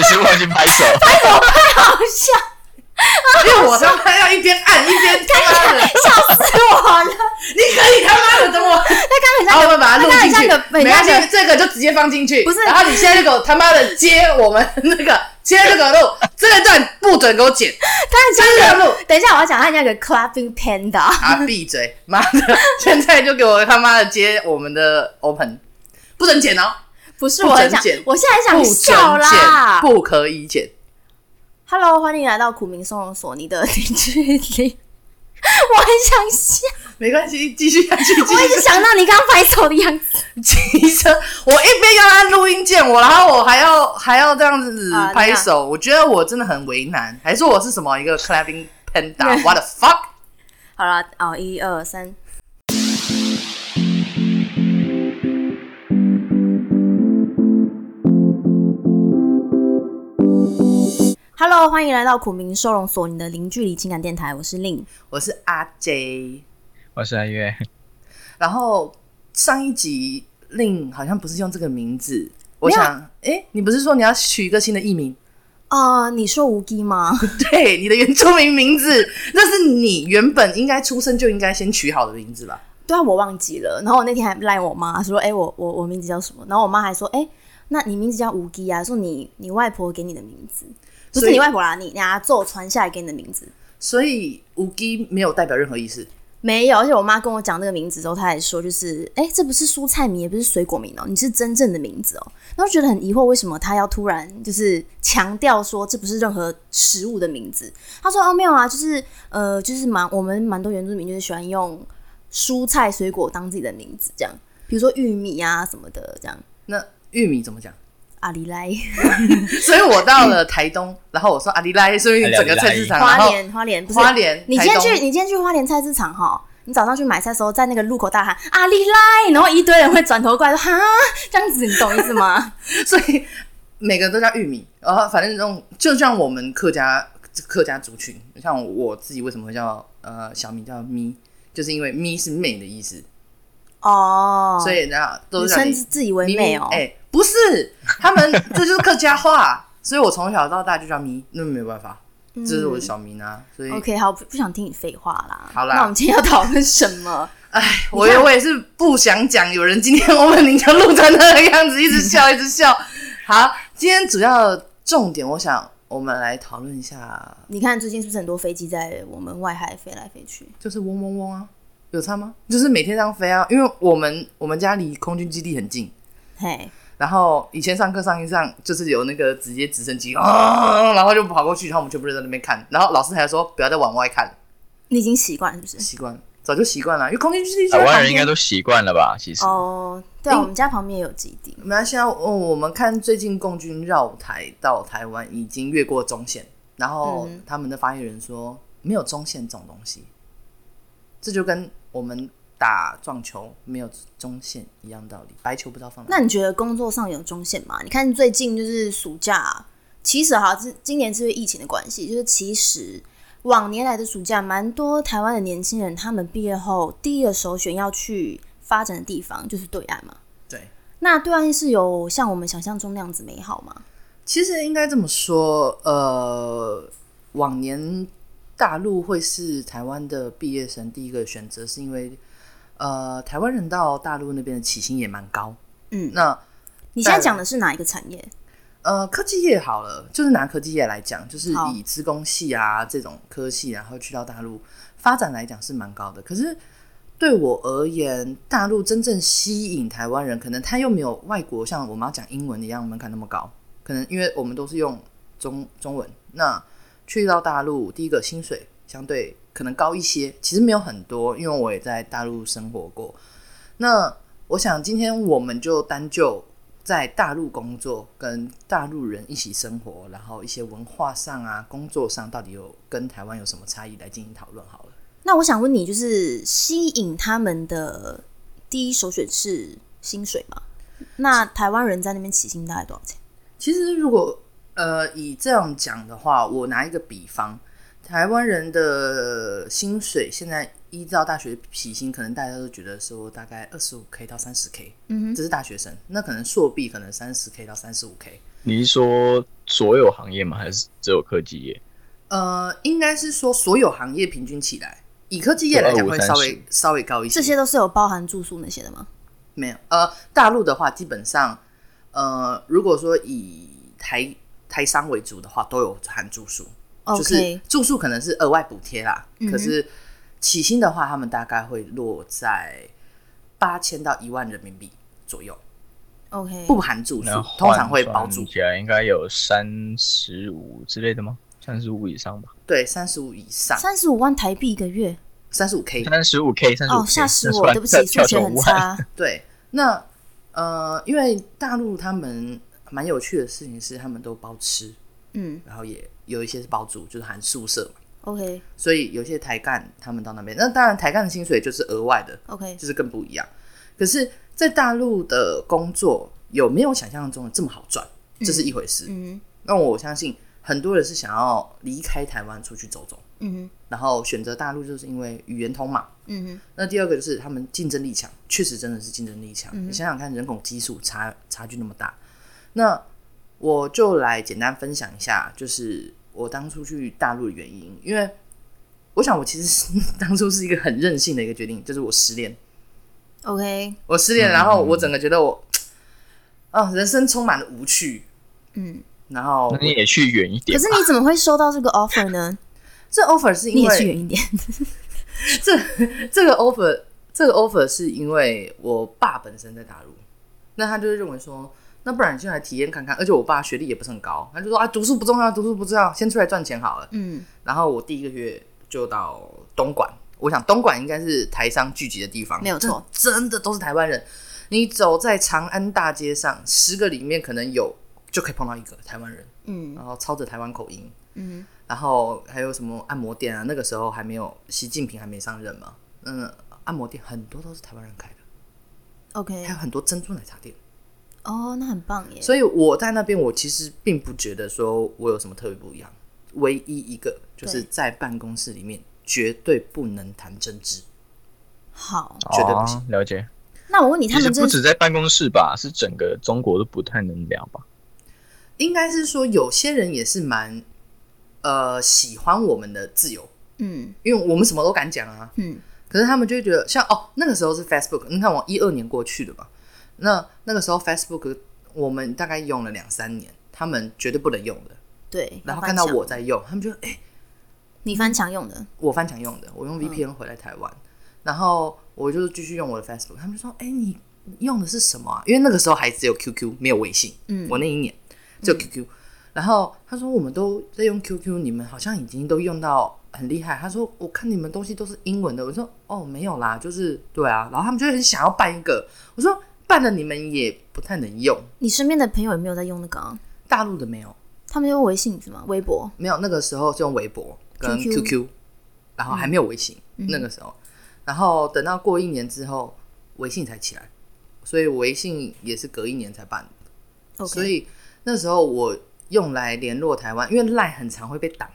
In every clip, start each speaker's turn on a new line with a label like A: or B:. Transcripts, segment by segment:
A: 你是忘记拍手？
B: 拍手太好笑，
C: 因为我他妈要一边按一边他妈的，
B: 笑死我了。
C: 你可以他妈的等我，
B: 他刚
C: 然后我们把它录进去没关系，这个就直接放进去。
B: 不是
C: 然后你现在就给我他妈的接我们那个接这个录，这一段不准给我剪
B: 他很像个。等一下，我要讲他那个 clapping panda。
C: 啊！闭嘴，妈的！现在就给我他妈的接我们的 open，不准剪哦，
B: 不是，我很想我现在很想笑，啦。
C: 不可以剪。
B: Hello，欢迎来到苦民收容所，你的零距离。我很想笑，
C: 没关系，继续下去，继
B: 我一直想到你刚拍手的样子。
C: 其实。我一边要按录音键，我然后我还要还要这样子
B: 啊
C: 拍手，我觉得我真的很为难。还是我是什么一个 clapping panda？What the fuck？
B: 好了，哦，一二三。Hello，欢迎来到苦民收容所，你的零距离情感电台，我是令。
C: 我是阿 J。
A: 我是阿月，
C: 然后上一集令好像不是用这个名字，我想，哎，你不是说你要取一个新的艺名？
B: 啊、你说无机吗？
C: 对，你的原住民名字，那是你原本应该出生就应该先取好的名字吧？
B: 对啊，我忘记了。然后我那天还赖我妈说：“哎、我我我名字叫什么？”然后我妈还说：“哎、那你名字叫无机啊？说你你外婆给你的名字，不是你外婆啦，你你阿祖传下来给你的名字。”
C: 所以无鸡没有代表任何意思。
B: 没有，而且我妈跟我讲这个名字之后，她还说，就是，哎、这不是蔬菜名，也不是水果名哦，你是真正的名字哦。然后觉得很疑惑，为什么她要突然就是强调说这不是任何食物的名字？她说，哦，没有啊，就是呃，就是蛮我们蛮多原住民就是喜欢用蔬菜水果当自己的名字，这样，比如说玉米啊什么的，这样。
C: 那玉米怎么讲？
B: 阿里来，
C: 所以我到了台东，然后我说阿里来，所以整个菜市场，
B: 花莲，花莲不是
C: 花莲
B: 你今天去，你今天去花莲菜市场哈，你早上去买菜的时候，在那个路口大喊阿里来，然后一堆人会转头过来说哈，这样子你懂意思吗？
C: 所以每个都叫玉米。然后反正那种就像我们客家客家族群，像我自己为什么会叫呃小名叫咪，就是因为咪是妹的意思，
B: 哦，
C: 所以人家都
B: 称自以为
C: 咪
B: 妹哦，
C: 哎、不是，他们这就是客家话，所以我从小到大就叫咪，那没有办法，这是我的小名啊，所以
B: OK，好，不不想听你废话啦。
C: 好啦
B: 那我们今天要讨论什么？
C: 哎，我也我也是不想讲，有人今天我们你就录成那个样子，一直笑 一直笑。好，今天主要重点，我想我们来讨论一下，
B: 你看最近是不是很多飞机在我们外海飞来飞去？
C: 就是嗡嗡嗡啊，有差吗？就是每天这样飞啊，因为我们我们家离空军基地很近，
B: 嘿，
C: 然后以前上课上一上，就是有那个直接直升机啊，然后就跑过去，然后我们全部人在那边看，然后老师还说不要再往外看，
B: 你已经习惯是不是？
C: 习惯，早就习惯了，因为空军基地就
A: 台
C: 在旁边。
A: 湾人应该都习惯了吧？其实，
B: 哦，对啊，我们家旁边也有基地。
C: 没关系啊，哦，我们看最近共军绕台到台湾已经越过中线，然后
B: 嗯
C: 他们的发言人说没有中线这种东西，这就跟我们打撞球没有中线一样道理，白球不知道放哪。
B: 那你觉得工作上有中线吗？你看最近就是暑假，其实哈，今今年是因为疫情的关系，就是其实往年来的暑假，蛮多台湾的年轻人，他们毕业后第一个首选要去发展的地方就是对岸嘛。
C: 对，
B: 那对岸是有像我们想象中那样子美好吗？
C: 其实应该这么说，呃，往年大陆会是台湾的毕业生第一个选择，是因为呃，台湾人到大陆那边的起薪也蛮高。
B: 嗯
C: 那
B: 你现在讲的是哪一个产业？
C: 呃，科技业好了，就是拿科技业来讲，就是以资工系啊这种科系，然后去到大陆发展来讲是蛮高的。可是对我而言，大陆真正吸引台湾人，可能他又没有外国像我们要讲英文一样门槛那么高。可能因为我们都是用中中文，那去到大陆，第一个薪水相对可能高一些，其实没有很多，因为我也在大陆生活过。那我想今天我们就单就在大陆工作，跟大陆人一起生活，然后一些文化上啊、工作上到底有跟台湾有什么差异来进行讨论好了。
B: 那我想问你，就是吸引他们的第一首选是薪水吗？那台湾人在那边起薪大概多少钱？
C: 其实如果呃以这样讲的话，我拿一个比方，台湾人的薪水现在依照大学起薪，可能大家都觉得说大概二十五 k 到三十 k，嗯这是大学生。那可能硕毕可能三十 k 到三十五 k，
A: 你是说所有行业吗？还是只有科技业？
C: 呃，应该是说所有行业平均起来，以科技业来讲会稍微稍微高一些。
B: 这些都是有包含住宿那些的吗？
C: 没有，呃，大陆的话基本上，呃，如果说以台台商为主的话，都有含住宿。就是住宿可能是额外补贴啦，
B: 嗯
C: 可是起薪的话，他们大概会落在八千到一万人民币左右
B: ，OK，
C: 不含住宿，通常会包住，
A: 起来应该有三十五之类的吗？三十五以上吧，
C: 对，三十五以上，
B: 三十五万台币一个月
C: 三十五 K，
A: 三十五 K，三十五
B: 吓死我！对不起，数学很。差。
C: 对，那呃，因为大陆他们蛮有趣的事情是，他们都包吃，
B: 嗯。
C: 然后也有一些是包住，就是含宿舍嘛
B: ，，OK。
C: 所以有些台干他们到那边，那当然台干的薪水就是额外的
B: ，OK，
C: 就是更不一样。可是，在大陆的工作有没有想象中的这么好赚，这是一回事。
B: 嗯
C: 那我相信很多人是想要离开台湾出去走走，
B: 嗯
C: 然后选择大陆，就是因为语言通嘛。
B: 嗯哼。
C: 那第二个就是他们竞争力强，确实真的是竞争力强。你想想看，人口基数差差距那么大，那我就来简单分享一下，就是我当初去大陆的原因，因为我想我其实是 当初是一个很任性的一个决定，就是我失恋。
B: ，OK，
C: 我失恋，然后我整个觉得我啊，人生充满了无趣，
B: 嗯。
C: 然后
A: 那你也去远一点。
B: 可是你怎么会收到这个 offer 呢？
C: 这 offer 是因为
B: 也去远一点。
C: 这这个 offer 这个 offer 是因为我爸本身在大陆，那他就认为说，那不然你先来体验看看，而且我爸学历也不是很高，他就说啊，读书不重要，读书不重要，先出来赚钱好了。
B: 嗯。
C: 然后我第一个月就到东莞，我想东莞应该是台商聚集的地方，
B: 没有错。
C: 真的都是台湾人。你走在长安大街上，十个里面可能有就可以碰到一个台湾人，
B: 嗯。
C: 然后操着台湾口音，
B: 嗯。
C: 然后还有什么按摩店啊？那个时候还没有习近平还没上任嘛，嗯，按摩店很多都是台湾人开的
B: ，，OK，
C: 还有很多珍珠奶茶店。
B: 哦，那很棒耶。
C: 所以我在那边，我其实并不觉得说我有什么特别不一样。唯一一个就是在办公室里面绝对不能谈政治，
B: 好，
C: 绝对不行
A: 哦了解。
B: 那我问你，他们
A: 不止在办公室吧，是整个中国都不太能聊吧？
C: 应该是说有些人也是蛮呃喜欢我们的自由，
B: 嗯
C: 因为我们什么都敢讲啊。
B: 嗯
C: 可是他们就会觉得，像哦，那个时候是 Facebook，你看我一二年过去的嘛，那那个时候 Facebook 我们大概用了两三年，他们绝对不能用的。
B: 对，
C: 然后看到我在用，他们就哎、
B: 你翻墙用的，
C: 我翻墙用的，我用 VPN 回来台湾，然后我就继续用我的 Facebook，他们就说，哎、你用的是什么啊？因为那个时候还只有 QQ，没有微信，
B: 嗯
C: 我那一年只有 QQ，、然后他说我们都在用 QQ，你们好像已经都用到很厉害。他说我看你们东西都是英文的，我说哦没有啦，就是对啊。然后他们就很想要办一个，我说办了你们也不太能用，
B: 你身边的朋友有没有在用那个啊？
C: 大陆的没有，
B: 他们用微信是吗？微博？
C: 没有那个时候是用微博跟
B: QQ
C: QQ，然后还没有微信、那个时候，然后等到过一年之后，微信才起来，所以微信也是隔一年才办的。
B: OK，
C: 所以那时候我用来联络台湾，因为赖很常会被挡，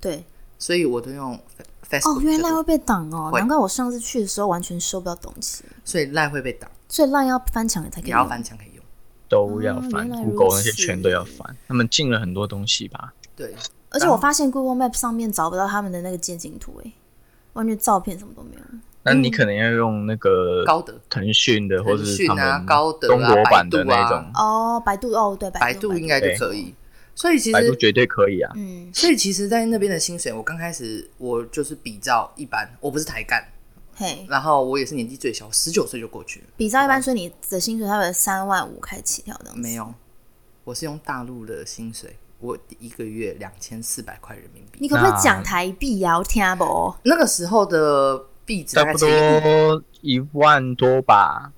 B: 对，
C: 所以我都用 Facebook
B: 哦，原来会被挡哦，难怪我上次去的时候完全收不到东西，
C: 所以赖会被挡，
B: 所以烂要翻墙才可以
C: 要翻墙可以用。
A: 都要翻、
B: 哦
A: Google 那些
B: 此
A: 全都要翻，他们进了很多东西吧？
C: 对，
B: 而且我发现 Google Map 上面找不到他们的那个街景图，哎，完全照片什么都没有。
A: 那你可能要用那个
C: 高德
A: 腾讯的，或者是他们
C: 高德啊
A: 中国版的
C: 百度啊
A: 那种，
B: 哦，百度哦，对，
C: 百
B: 度
C: 度应该就可以。所以其实，
A: 百度绝对可以啊。
B: 嗯
C: 所以其实，在那边的薪水，我刚开始我就是比较一般，我不是台干，
B: 嘿，
C: 然后我也是年纪最小，十九岁就过去了。
B: 比照一般，所以你的薪水它有三万五开起跳的，
C: 没有，我是用大陆的薪水，我一个月两千四百块人民币。
B: 你可不可以
A: 那
B: 讲台币呀？我听不。
C: 那个时候的币值大
A: 差不多一万多吧，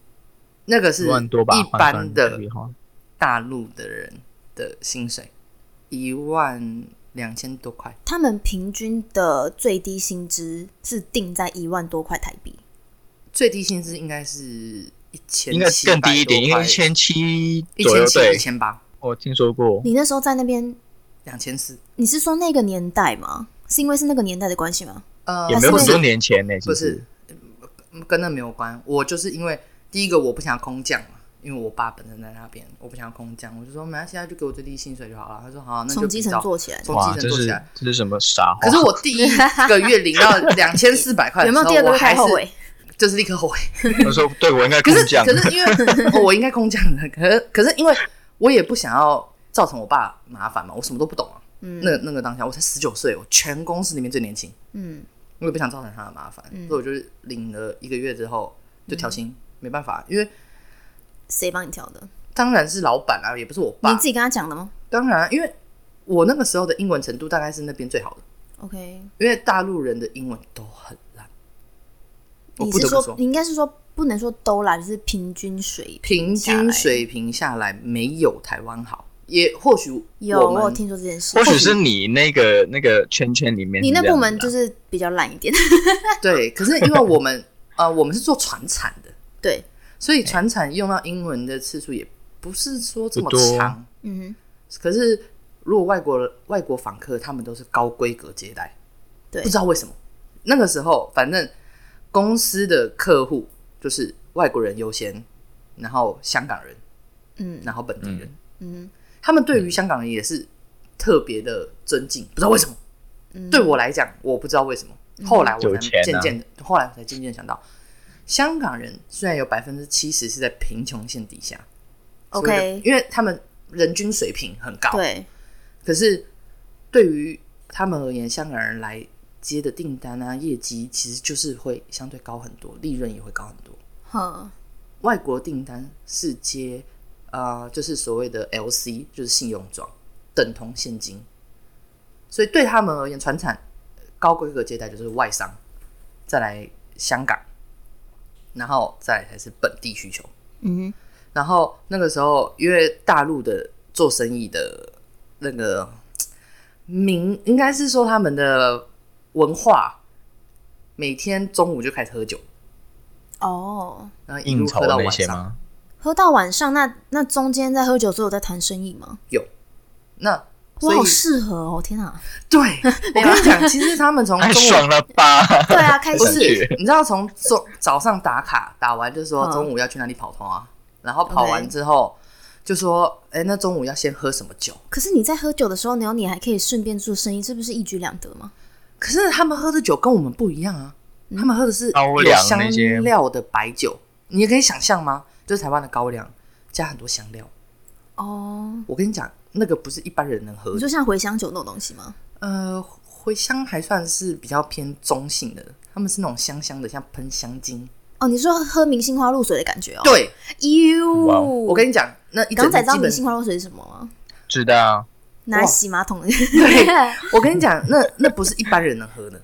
C: 那个是
A: 一万多吧，
C: 一般的大陆的人的薪水，一万两千多块。
B: 他们平均的最低薪资是定在一万多块台币，
C: 最低薪资应该是一千，
A: 应该更低一点，应该一千七左右。
C: 一千七、
A: 对
C: 一，千八、
A: 我听说过。
B: 你那时候在那边，
C: 两千四。
B: 你是说那个年代吗？是因为是那个年代的关系吗？
C: 呃，
A: 也没有很多年前呢，其
C: 不是嗯跟那没有关。我就是因为第一个我不想空降嘛，因为我爸本身在那边，我不想要空降，我就说没关系，啊，就给我最低薪水就好了。他说好，那就
B: 从基层做起来。
C: 从基层做起来。
A: 这是什么傻话？
C: 可是我第一个月领到两千四百块的
B: 有
C: 时候，
B: 没有第二个月
C: 我还是
B: 太后悔？
C: 就是立刻后悔。
A: 我说对我应该
C: 可是
A: 空降，
C: 可是因为、哦我应该空降的，可是可是因为我也不想要造成我爸麻烦嘛，我什么都不懂啊。嗯，那那个当下我才十九岁，我全公司里面最年轻，
B: 嗯，
C: 我也不想造成他的麻烦，所以我就是领了一个月之后就调薪，没办法，因为
B: 谁帮你挑的？
C: 当然是老板啊，也不是我爸。
B: 你自。己跟他讲的吗？
C: 当然，因为我那个时候的英文程度大概是那边最好的
B: ，？OK，
C: 因为大陆人的英文都很烂，
B: 你是说你应该是说不能说都烂，就是平均水
C: 平
B: 平
C: 均水平下来没有台湾好，也或许
B: 有
C: 我
B: 有听说这件事。
A: 或许是你那个那个圈圈里面
B: 你那部门就是比较烂一点，
C: 对，可是因为我们呃我们是做船产的，
B: 对，
C: 所以传产用到英文的次数也不是说这么长。
B: 嗯
C: 可是如果外国外国访客，他们都是高规格接待，
B: 对。
C: 不知道为什么。那个时候，反正公司的客户就是外国人优先，然后香港人，
B: 嗯。
C: 然后本地人，
B: 嗯。
C: 他们对于香港人也是特别的尊敬，不知道为什么。
B: 嗯，
C: 对我来讲，我不知道为什么。后来我才渐渐的，后来我才渐渐想到，香港人虽然有百分之七十是在贫穷线底下
B: ，OK，
C: 因为他们人均水平很高，
B: 对，
C: 可是对于他们而言，香港人来接的订单啊、业绩，其实就是会相对高很多，利润也会高很多。
B: 哼，
C: 外国订单是接呃，就是所谓的 LC，就是信用状，等同现金。所以对他们而言，传产高规格接待就是外商，再来香港，然后再来才是本地需求。
B: 嗯
C: 然后那个时候，因为大陆的做生意的那个民，应该是说他们的文化，每天中午就开始喝酒，
B: 哦，
C: 然后一路
A: 应酬
C: 喝到晚上。
A: 吗？
B: 喝到晚上，那那中间在喝酒之后有在谈生意吗？
C: 有，那
B: 我好适合哦！天哪，
C: 对我 跟你讲，其实他们从
A: 太
C: 中午
A: 爽了吧！
B: 对啊，开始
C: 你知道从中早上打卡打完就说
B: 嗯
C: 中午要去哪里跑通啊，然后跑完之后就说，哎、那中午要先喝什么酒？
B: 可是你在喝酒的时候，然后你还可以顺便做生意，这不是一举两得吗？
C: 可是他们喝的酒跟我们不一样啊，他们喝的是
A: 高粱
C: 有香
A: 那些
C: 料的白酒，你也可以想象吗？就是台湾的高粱加很多香料。
B: 哦，
C: 我跟你讲，那个不是一般人能喝的。
B: 你说像茴香酒那种东西吗？
C: 呃，茴香还算是比较偏中性的，他们是那种香香的，像喷香精。
B: 哦，你说喝明星花露水的感觉哦？
C: 对，
B: 哟，
A: 哇
C: 我跟你讲，那一整
B: 刚才知道明星花露水是什么吗？
A: 知道，
B: 拿来洗马桶的。
C: 对，我跟你讲，那那不是一般人能喝的，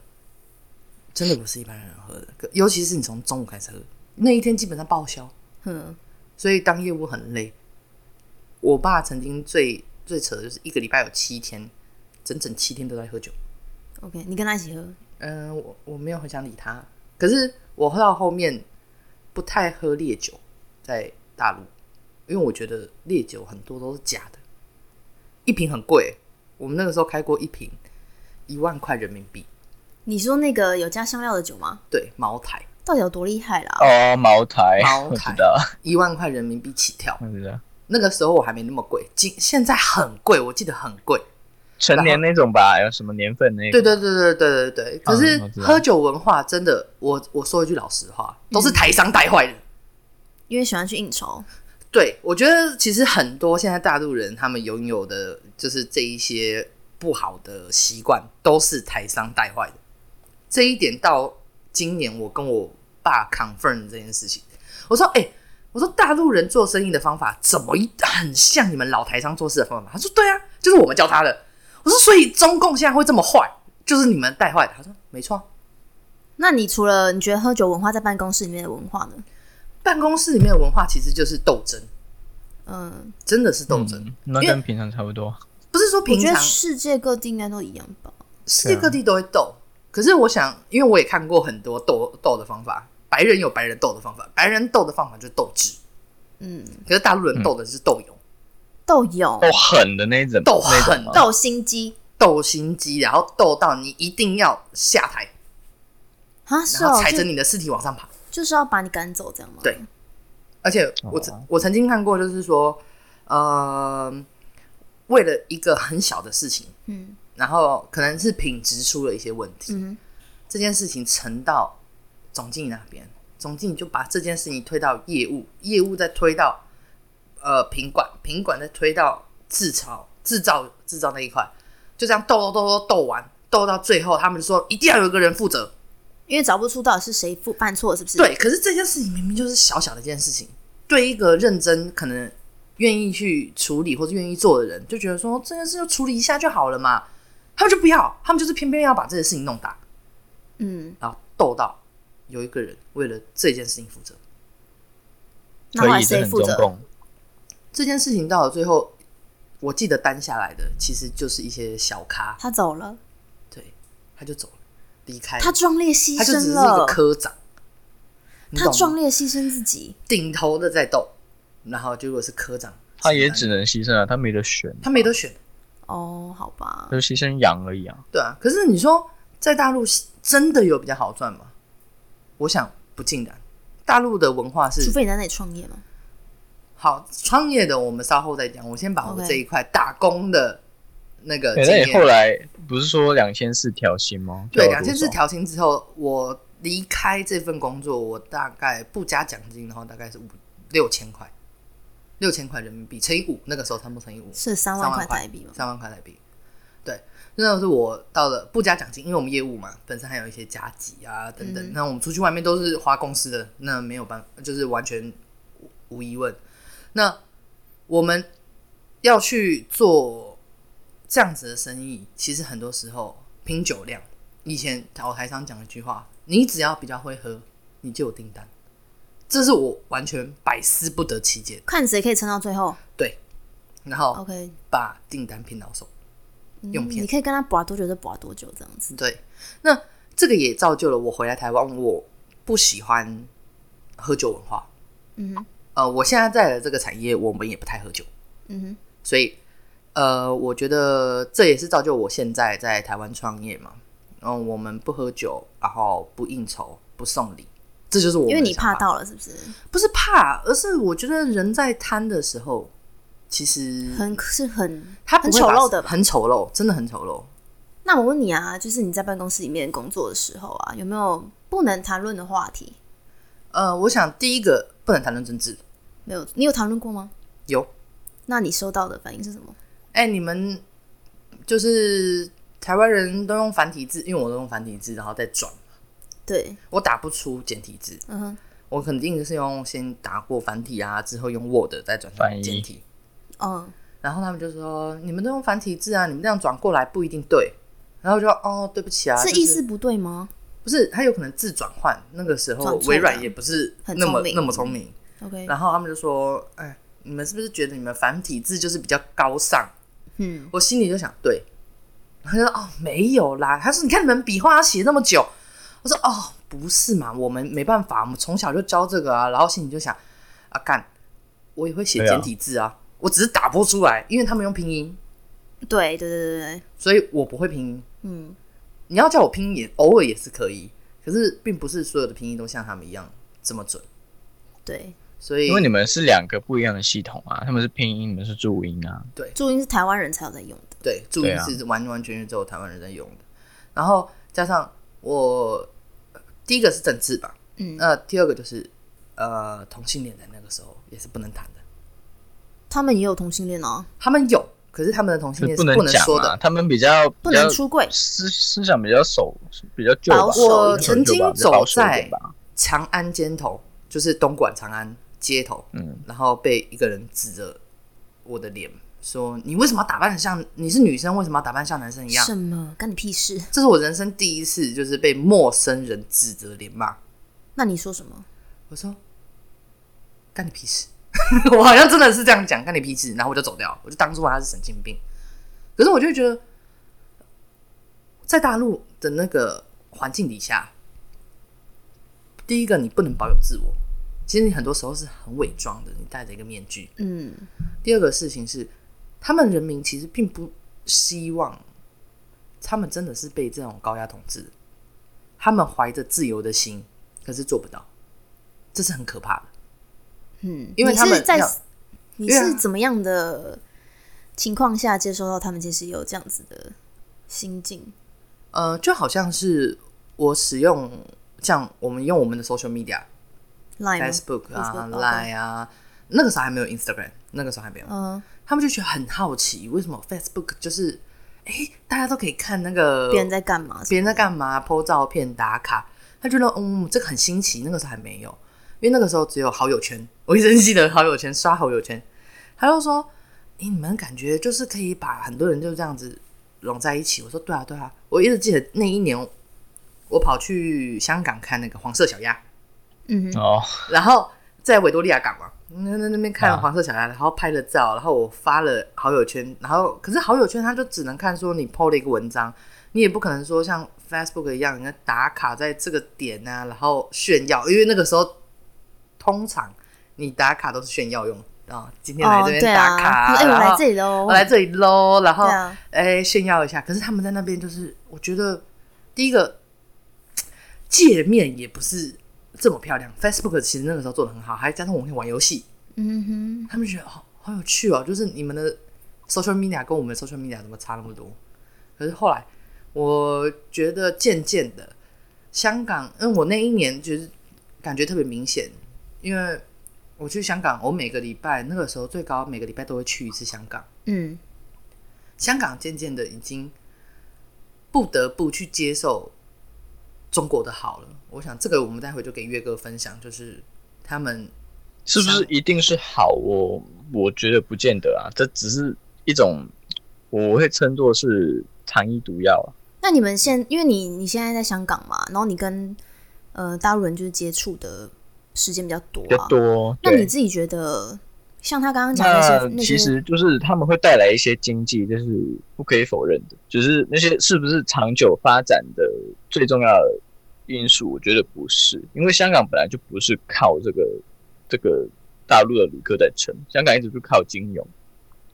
C: 真的不是一般人能喝的。尤其是你从中午开始喝，那一天基本上报销，
B: 嗯，
C: 所以当业务很累。我爸曾经最最扯的就是一个礼拜有七天，整整七天都在喝酒。
B: OK，你跟他一起喝，
C: 嗯、我我没有很想理他，可是我喝到后面不太喝烈酒，在大陆，因为我觉得烈酒很多都是假的，一瓶很贵，我们那个时候开过一瓶一万块人民币，
B: 你说那个有加香料的酒吗？
C: 对，茅台
B: 到底有多厉害啦？
A: 哦，茅台，
C: 茅台
A: 我知道，
C: 一万块人民币起跳，
A: 我知道，
C: 那个时候我还没那么贵，今现在很贵，我记得很贵。
A: 成年那种吧，有什么年份那个？
C: 对对对对对对对，可是喝酒文化真的，我我说一句老实话，都是台商带坏的。
B: 因为喜欢去应酬，
C: 对，我觉得其实很多现在大陆人他们拥有的就是这一些不好的习惯，都是台商带坏的。这一点到今年我跟我爸 confirm 这件事情，我说：“哎、我说大陆人做生意的方法怎么一很像你们老台商做事的方法？”他说：“对啊，就是我们教他的。”我说：“所以中共现在会这么坏，就是你们带坏的。”他说：“没错。”
B: 那你除了你觉得喝酒文化在办公室里面的文化呢？
C: 办公室里面的文化其实就是斗争，
B: 嗯，
C: 真的是斗争，
A: 嗯，那跟平常差不多。
C: 不是说
B: 我觉得
C: 平常
B: 世界各地应该都一样吧。
C: 世界各地都会斗。可是我想，因为我也看过很多斗斗的方法，白人有白人斗的方法，白人斗的方法就是斗智，
B: 嗯，
C: 可是大陆人斗的是斗勇、
B: 斗勇、
A: 斗狠的那种，
C: 斗狠。
B: 斗心机，
C: 斗心机，然后斗到你一定要下台，
B: 啊，是
C: 然后
B: 哦，
C: 踩着你的尸体往上爬。
B: 就是要把你赶走，这样吗？
C: 对。而且我曾、
A: 哦。
C: 我曾经看过，就是说，呃，为了一个很小的事情，
B: 嗯。
C: 然后可能是品质出了一些问题，
B: 嗯
C: 这件事情沉到总经理那边，总经理就把这件事情推到业务，业务再推到呃品管，品管再推到制造制造制造那一块，就这样斗斗斗斗斗完，斗到最后，他们就说一定要有一个人负责。
B: 因为找不出到底是谁负犯错，是不是？，
C: 对，可是这件事情明明就是小小的一件事情，对一个认真可能愿意去处理或者愿意做的人，就觉得说这件事就处理一下就好了嘛。他们就不要，他们就是偏偏要把这件事情弄大，
B: 嗯，
C: 然后斗到有一个人为了这件事情负责。
B: 那后来
A: 可以，这很
B: 谁负责？
A: 中共。
C: 这件事情到了最后，我记得担下来的其实就是一些小咖，
B: 他走了，
C: 对，他就走了，离开，
B: 他壮烈牺
C: 他就只是一
B: 牲了
C: 个，科长，
B: 他壮烈牺牲自己，
C: 顶头的在斗，然后结果是科长，
A: 他也只能牺牲啊，他没得选，
C: 他没得选。
B: 哦，好吧，
A: 就牺牲羊而已啊。
C: 对啊，可是你说在大陆真的有比较好赚吗？我想不尽然。大陆的文化是
B: 除非你在那里创业嘛。
C: 好创业的，我们稍后再讲。我先把我
B: OK
C: 这一块打工的那个
A: 对，
C: 经验。
A: 那你后来不是说两千四调薪吗？
C: 对两千四调薪之后，我离开这份工作，我大概不加奖金的话，大概是五六千块，六千块人民币乘以五，那个时候差不多乘以五，
B: 是三万块台币吗？
C: 三万块台币。对，那是我到了不加奖金，因为我们业务嘛，本身还有一些加急啊等等。
B: 嗯
C: 那我们出去外面都是花公司的，那没有办法，就是完全无无疑问。那我们要去做这样子的生意，其实很多时候拼酒量。以前我台上讲一句话：你只要比较会喝，你就有订单。这是我完全百思不得其解。
B: 看谁可以撑到最后。
C: 对，然后
B: OK，
C: 把订单拼到手。用片
B: 嗯你可以跟他拔多久就拔多久，这样子。
C: 对，那这个也造就了我回来台湾，我不喜欢喝酒文化。
B: 嗯哼，
C: 呃，我现在在的这个产业，我们也不太喝酒，
B: 嗯哼，
C: 所以呃，我觉得这也是造就我现在在台湾创业嘛。嗯，我们不喝酒，然后不应酬，不送礼，这就是我
B: 因为你怕到了，是不是？
C: 不是怕，而是我觉得人在贪的时候，其实
B: 很是很很
C: 他不会把
B: 丑陋的吧？
C: 很丑陋，真的很丑陋。
B: 那我问你啊，就是你在办公室里面工作的时候啊，有没有不能谈论的话题？
C: 呃，我想第一个不能谈论政治，
B: 没有，你有谈论过吗？
C: 有
B: 那你收到的反应是什么？
C: 哎、你们就是台湾人都用繁体字，因为我都用繁体字，然后再转，
B: 对，
C: 我打不出简体字，
B: 嗯哼，
C: 我肯定是用先打过繁体啊，之后用 Word 再转成简体。
B: 嗯，
C: 然后他们就说：“你们都用繁体字啊，你们这样转过来不一定对。”然后就说：“哦，对不起啊，就是
B: 是意思不对吗
C: 不是，他有可能字转换。那个时候微软也不是那么
B: 很聪明
C: 那么聪明。
B: ？OK，
C: 然后他们就说：“哎，你们是不是觉得你们繁体字就是比较高尚？”
B: 嗯，
C: 我心里就想，对，他就说哦，没有啦。他说，你看你们笔画要写那么久。我说哦，不是嘛，我们没办法，我们从小就教这个啊。然后心里就想，啊干，我也会写简体字啊，我只是打不出来，因为他们用拼音，
B: 对对对对对，
C: 所以我不会拼音。
B: 嗯，
C: 你要叫我拼音也偶尔也是可以，可是并不是所有的拼音都像他们一样这么准。
B: 对，
C: 所以
A: 因为你们是两个不一样的系统啊，他们是拼音，你们是注音啊。
B: 对注音是台湾人才有在用的。
C: 对，注音是完完全全只有台湾人在用的。然后加上我第一个是政治吧，
B: 嗯
C: 那第二个就是呃同性恋在那个时候也是不能谈的。
B: 他们也有同性恋哦，
C: 他们有，可是他们的同性恋是
A: 能
C: 说的。
A: 他们比较
B: 不能出柜。
A: 思思想比较守比较旧吧，
B: 保守
C: 我曾经走在，长安街头，就是东莞长安街头，
A: 嗯，
C: 然后被一个人指着我的脸说：“你为什么要打扮的像你是女生，为什么要打扮像男生一样
B: 什么？干你屁事？？”
C: 这是我人生第一次，就是被陌生人指着脸骂。
B: 那你说什么？
C: 我说：“干你屁事！” 我好像真的是这样讲，看你脾气。然后我就走掉，我就当做他是神经病。可是我就觉得，在大陆的那个环境底下，第一个你不能保有自我，其实你很多时候是很伪装的，你戴着一个面具。
B: 嗯，
C: 第二个事情是，他们人民其实并不希望他们真的是被这种高压统治，他们怀着自由的心，可是做不到，这是很可怕的。
B: 嗯，
C: 因为他们
B: 你是在你是怎么样的情况下接收到他们其实有这样子的心境？
C: 呃，就好像是我使用像我们用我们的 social media。
B: Line
C: Facebook 啊、Line 啊，那个时候还没有 Instagram，那个时候还没有，
B: 嗯，
C: 他们就觉得很好奇，为什么 Facebook 就是，哎、大家都可以看那个
B: 别人在干嘛？
C: 别人在干嘛，po 照片打卡，他觉得嗯，这个很新奇。那个时候还没有，因为那个时候只有好友圈，我一直记得好友圈刷好友圈，他就说，诶、你们感觉就是可以把很多人就这样子拢在一起。我说对啊对啊，我一直记得那一年我跑去香港看那个黄色小鸭。
B: 嗯哼，
A: 哦，
C: 然后在维多利亚港嘛，那那那边看
A: 啊
C: 黄色小鸭，然后拍了照，然后我发了好友圈，然后可是好友圈它就只能看说你 PO 了一个文章，你也不可能说像 Facebook 一样，你要打卡在这个点啊，然后炫耀，因为那个时候通常你打卡都是炫耀用啊、今天来
B: 哦，
C: 这边打卡，
B: 哎，我来这里喽，
C: 我来这里喽，然后哎、炫耀一下。可是他们在那边就是，我觉得第一个界面也不是这么漂亮。Facebook 其实那个时候做的很好，还加上我们可以玩游戏，
B: 嗯哼，
C: 他们觉得好好有趣哦。就是你们的 social media 跟我们的 social media 怎么差那么多？可是后来我觉得渐渐的，香港，因为我那一年就是感觉特别明显，因为我去香港，我每个礼拜那个时候最高每个礼拜都会去一次香港。
B: 嗯，
C: 香港渐渐的已经不得不去接受中国的好了。我想这个我们待会就给月哥分享，就是他们
A: 是不是一定是好？我我觉得不见得啊，这只是一种我会称作是糖衣毒药啊。
B: 那你们现因为你你现在在香港嘛，然后你跟呃大陆人就是接触的时间比较多
A: 比较
B: 啊，
A: 多。
B: 那你自己觉得，像他刚刚讲的那些
A: 其实就是他们会带来一些经济，这是不可以否认的。只是那些是不是长久发展的最重要的因素，我觉得不是，因为香港本来就不是靠这个这个大陆的旅客在撑，香港一直是靠金融、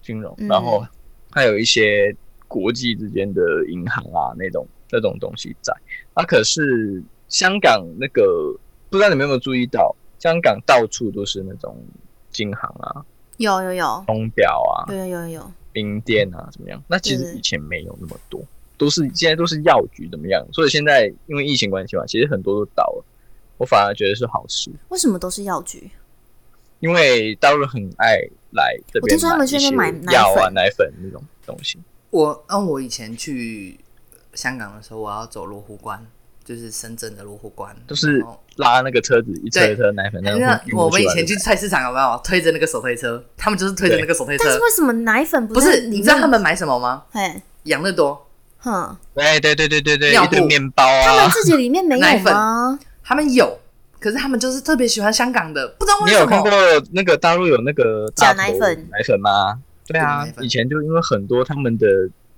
A: 金融，
B: 嗯
A: 然后还有一些国际之间的银行啊那种那种东西在。啊，可是香港那个不知道你们有没有注意到，香港到处都是那种金行啊、
B: 有有有
A: 钟表啊、
B: 有有有有，
A: 冰店啊，怎么样？那其实以前没有那么多，都是现在都是药局怎么样？所以现在因为疫情关系嘛，其实很多都倒了。我反而觉得是好事，
B: 为什么都是药局？
A: 因为大陆人很爱来这边
B: 我听说他们去那边买
A: 药啊、
B: 粉
A: 奶粉那种东西。
C: 我，嗯，我以前去香港的时候，我要走罗湖关，就是深圳的罗湖关，
A: 都是拉那个车子一车一车奶粉那
C: 我们以前去菜市场有没有推着那个手推车？他们就是推着那个手推车
B: 但是，为什么奶粉
C: 不是？你知道他们买什么吗？
B: 哎，
C: 养乐多，
B: 哼，
A: 对对对对对对，一堆面包啊
B: 他们
A: 啊。
B: 自己里面没有
C: 奶粉
B: 吗？
C: 他们有，可是他们就是特别喜欢香港的，不知道为什么你
A: 有看过。那个大陆有那个
B: 假奶粉
A: 奶粉吗？对啊以前就因为很多他们的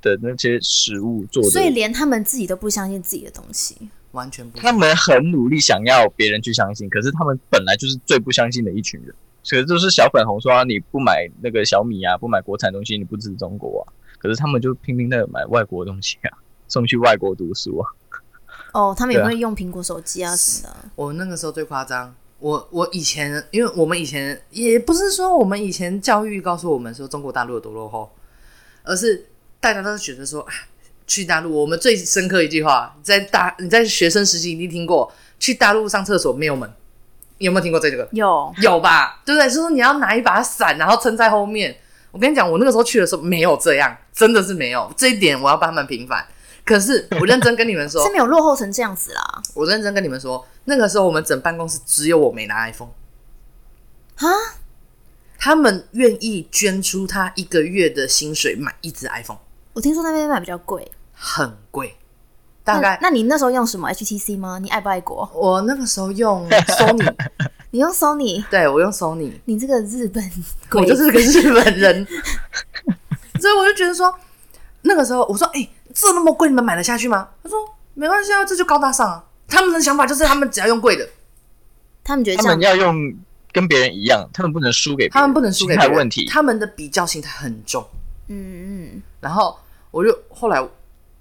A: 的那些食物做的，
B: 所以连他们自己都不相信自己的东西。
C: 完全不
A: 他们很努力想要别人去相信，可是他们本来就是最不相信的一群人。可是就是小粉红说、啊、你不买那个小米啊，不买国产东西，你不支持中国啊。可是他们就拼命的买外国东西啊，送去外国读书啊。
B: 哦，他们也会用苹果手机啊什么的。
C: 我那个时候最夸张，我我以前，因为我们以前也不是说我们以前教育告诉我们说中国大陆有多落后，而是大家都觉得说啊，去大陆，我们最深刻一句话，在大你在学生时期一定听过，去大陆上厕所没有门，你有没有听过这个？
B: 有，
C: 有吧？对不对？就是说你要拿一把伞，然后撑在后面。我跟你讲，我那个时候去的时候没有这样，真的是没有。这一点我要帮他们平反。可是我认真跟你们说
B: 是，没有落后成这样子啦。
C: 我认真跟你们说，那个时候我们整办公室只有我没拿 iPhone，
B: 啊，
C: 他们愿意捐出他一个月的薪水买一只 iPhone，
B: 我听说那边买比较贵，
C: 很贵，大概
B: 那那你那时候用什么 HTC 吗？你爱不爱国？
C: 我那个时候用 Sony，
B: 你用 Sony，
C: 对我用 Sony，
B: 你这个日本
C: 我就是个日本人，所以我就觉得说，那个时候我说，哎、这那么贵，你们买得下去吗？他说没关系啊，这就高大上啊。他们的想法就是他们只要用贵的，
B: 他们觉得
A: 他们要用跟别人一样，他们不能输给人，
C: 他们不能输给别人
A: 问题。
C: 他们的比较心态很重。
B: 嗯嗯，
C: 然后我就后来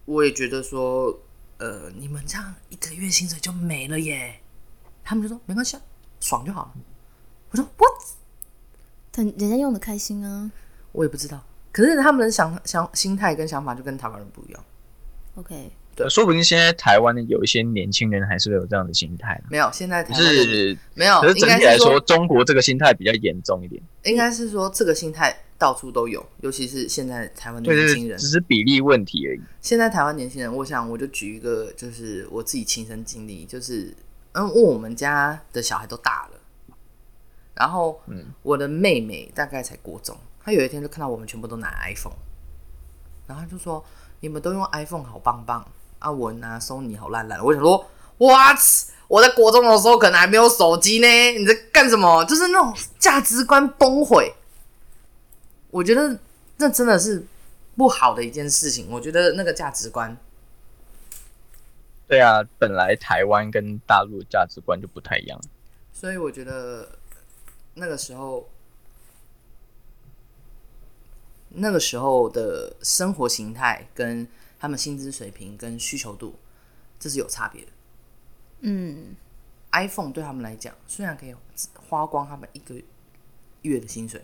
C: 我也觉得说，呃，你们这样一个月薪水就没了耶。他们就说没关系啊，爽就好了。我说 what？
B: 但人家用的开心啊。
C: 我也不知道，可是他们的想想心态跟想法就跟台湾人不一样。
B: OK，
A: 说不定现在台湾的有一些年轻人还是会有这样的心态啦，
C: 没有，现在台湾
A: 是
C: 没有，
A: 可是整体来说，中国这个心态比较严重一点。
C: 应该是说这个心态到处都有，尤其是现在台湾的年轻人
A: 只。是比例问题而已。
C: 现在台湾年轻人，我想我就举一个，就是我自己亲身经历，就是嗯，因为我们家的小孩都大了，然后
A: 嗯
C: 我的妹妹大概才国中，她有一天就看到我们全部都拿 iPhone，然后她就说：“你们都用 iPhone 好棒棒啊，文啊 Sony 好烂烂。”我想说，what？我在国中的时候可能还没有手机呢，你在干什么？就是那种价值观崩毁。我觉得那真的是不好的一件事情。我觉得那个价值观，
A: 对啊，本来台湾跟大陆价值观就不太一样。
C: 所以我觉得那个时候，那个时候的生活形态跟他们薪资水平跟需求度，这是有差别的。
B: 嗯
C: ，iPhone 对他们来讲，虽然可以花光他们一个月的薪水，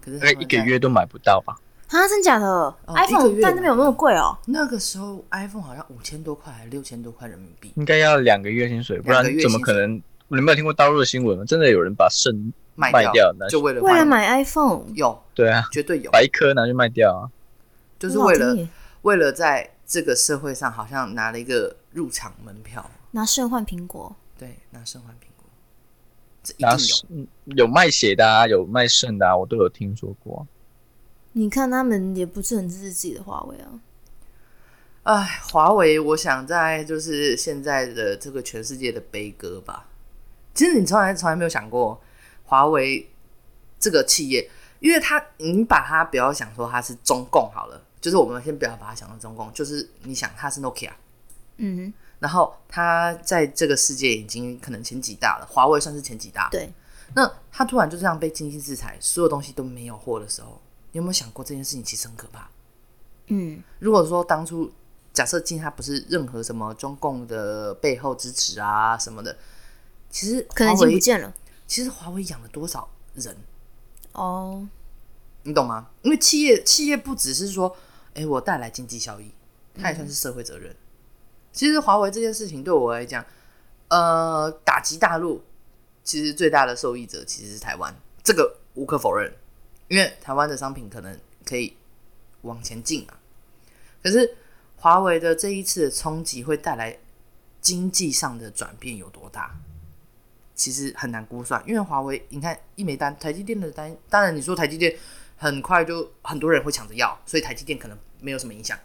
C: 可是
A: 一个月都买不到吧？
B: 啊，真假的、
C: 哦
B: iPhone
C: 月
B: 但那边有那么贵哦、
C: 那个时候 iPhone 好像五千多块还是六千多块人民币，
A: 应该要两个月薪水，不然怎么可能？你没有听过大陆的新闻吗？真的有人把肾
C: 卖
A: 卖掉那
C: 就为了换
B: 为了买 iPhone，
C: 有
A: 对啊，
C: 绝对有，
A: 把一颗拿去卖掉啊。
C: 就是为了为了在这个社会上好像拿了一个入场门票，
B: 拿肾换苹果，
C: 对，拿肾换苹果，这一
A: 拿
C: 定有。
A: 嗯有卖血的啊，有卖肾的啊，我都有听说过。
B: 你看他们也不是很支持自己的华为啊。
C: 哎，华为，我想在就是现在的这个全世界的悲歌吧。其实你从来从来没有想过华为这个企业，因为它你把它不要想说它是中共好了，就是我们先不要把它想成中共，就是你想它是 Nokia，
B: 嗯，
C: 然后它在这个世界已经可能前几大了，华为算是前几大。
B: 对，
C: 那它突然就这样被经济制裁，所有东西都没有货的时候，你有没有想过这件事情其实很可怕？
B: 嗯，
C: 如果说当初假设今天它不是任何什么中共的背后支持啊什么的，其实
B: 可能已经不见了
C: 其实华为养了多少人，
B: 哦。
C: 你懂吗？因为企业企业不只是说，哎、我带来经济效益，它也算是社会责任。其实华为这件事情对我来讲，呃，打击大陆，其实最大的受益者其实是台湾，这个无可否认，因为台湾的商品可能可以往前进啊。可是华为的这一次的冲击会带来经济上的转变有多大？其实很难估算，因为华为，你看一枚单，台积电的单，当然你说台积电很快就很多人会抢着要，所以台积电可能没有什么影响。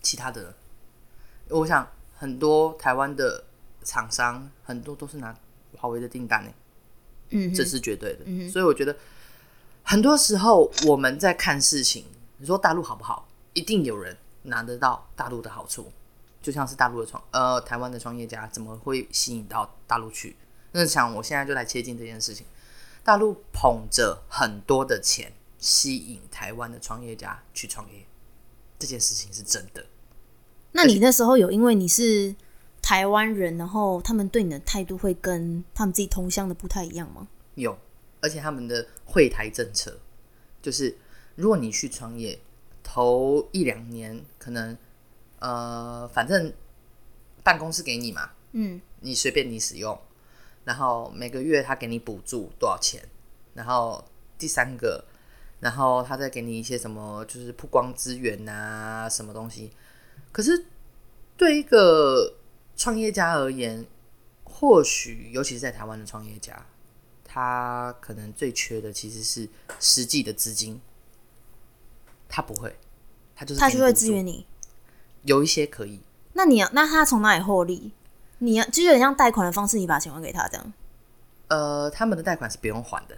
C: 其他的呢，我想很多台湾的厂商很多都是拿华为的订单呢，
B: 嗯，
C: 这是绝对的。
B: 嗯
C: 所以我觉得很多时候我们在看事情，你说大陆好不好，一定有人拿得到大陆的好处，就像是大陆的创呃台湾的创业家怎么会吸引到大陆去？那想我现在就来切近这件事情，大陆捧着很多的钱吸引台湾的创业家去创业，这件事情是真的。
B: 那你那时候有因为你是台湾人，然后他们对你的态度会跟他们自己同乡的不太一样吗？
C: 有，而且他们的会台政策就是，如果你去创业，头一两年可能呃，反正办公室给你嘛，
B: 嗯，
C: 你随便你使用，然后每个月他给你补助多少钱，然后第三个，然后他再给你一些什么，就是曝光资源啊，什么东西。可是对一个创业家而言，或许尤其是在台湾的创业家，他可能最缺的其实是实际的资金。他不会，他就是
B: 他就会支援你。
C: 有一些可以，
B: 那你要那他从哪里获利？你要就有点像贷款的方式，你把钱还给他这样。
C: 呃，他们的贷款是不用还的。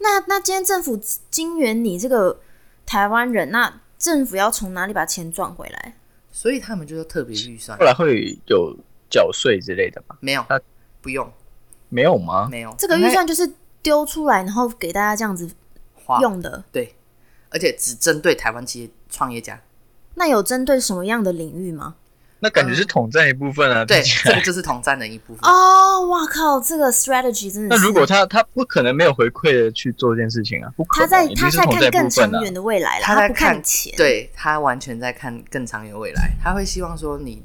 B: 那那今天政府金援你这个台湾人，那政府要从哪里把钱赚回来？
C: 所以他们就是特别预算
A: 后，来会有缴税之类的吗？
C: 没有
A: 他，
C: 不用，
A: 没有吗？
C: 没有
B: 这个预算就是丢出来，然后给大家这样子
C: 花
B: 用的。
C: 对，而且只针对台湾企业创业家，
B: 那有针对什么样的领域吗？
A: 那感觉是统战一部分啊。
C: 对，这个就是统战的一部分。
B: 哦，哇靠，这个 strategy 真的是。
A: 那如果他他不可能没有回馈的去做这件事情啊，不可能，
B: 他在他在
A: 是
B: 看更。长远的未来啦，
C: 他在
B: 不看钱。，
C: 对他完全在看更长远未来，他会希望说你，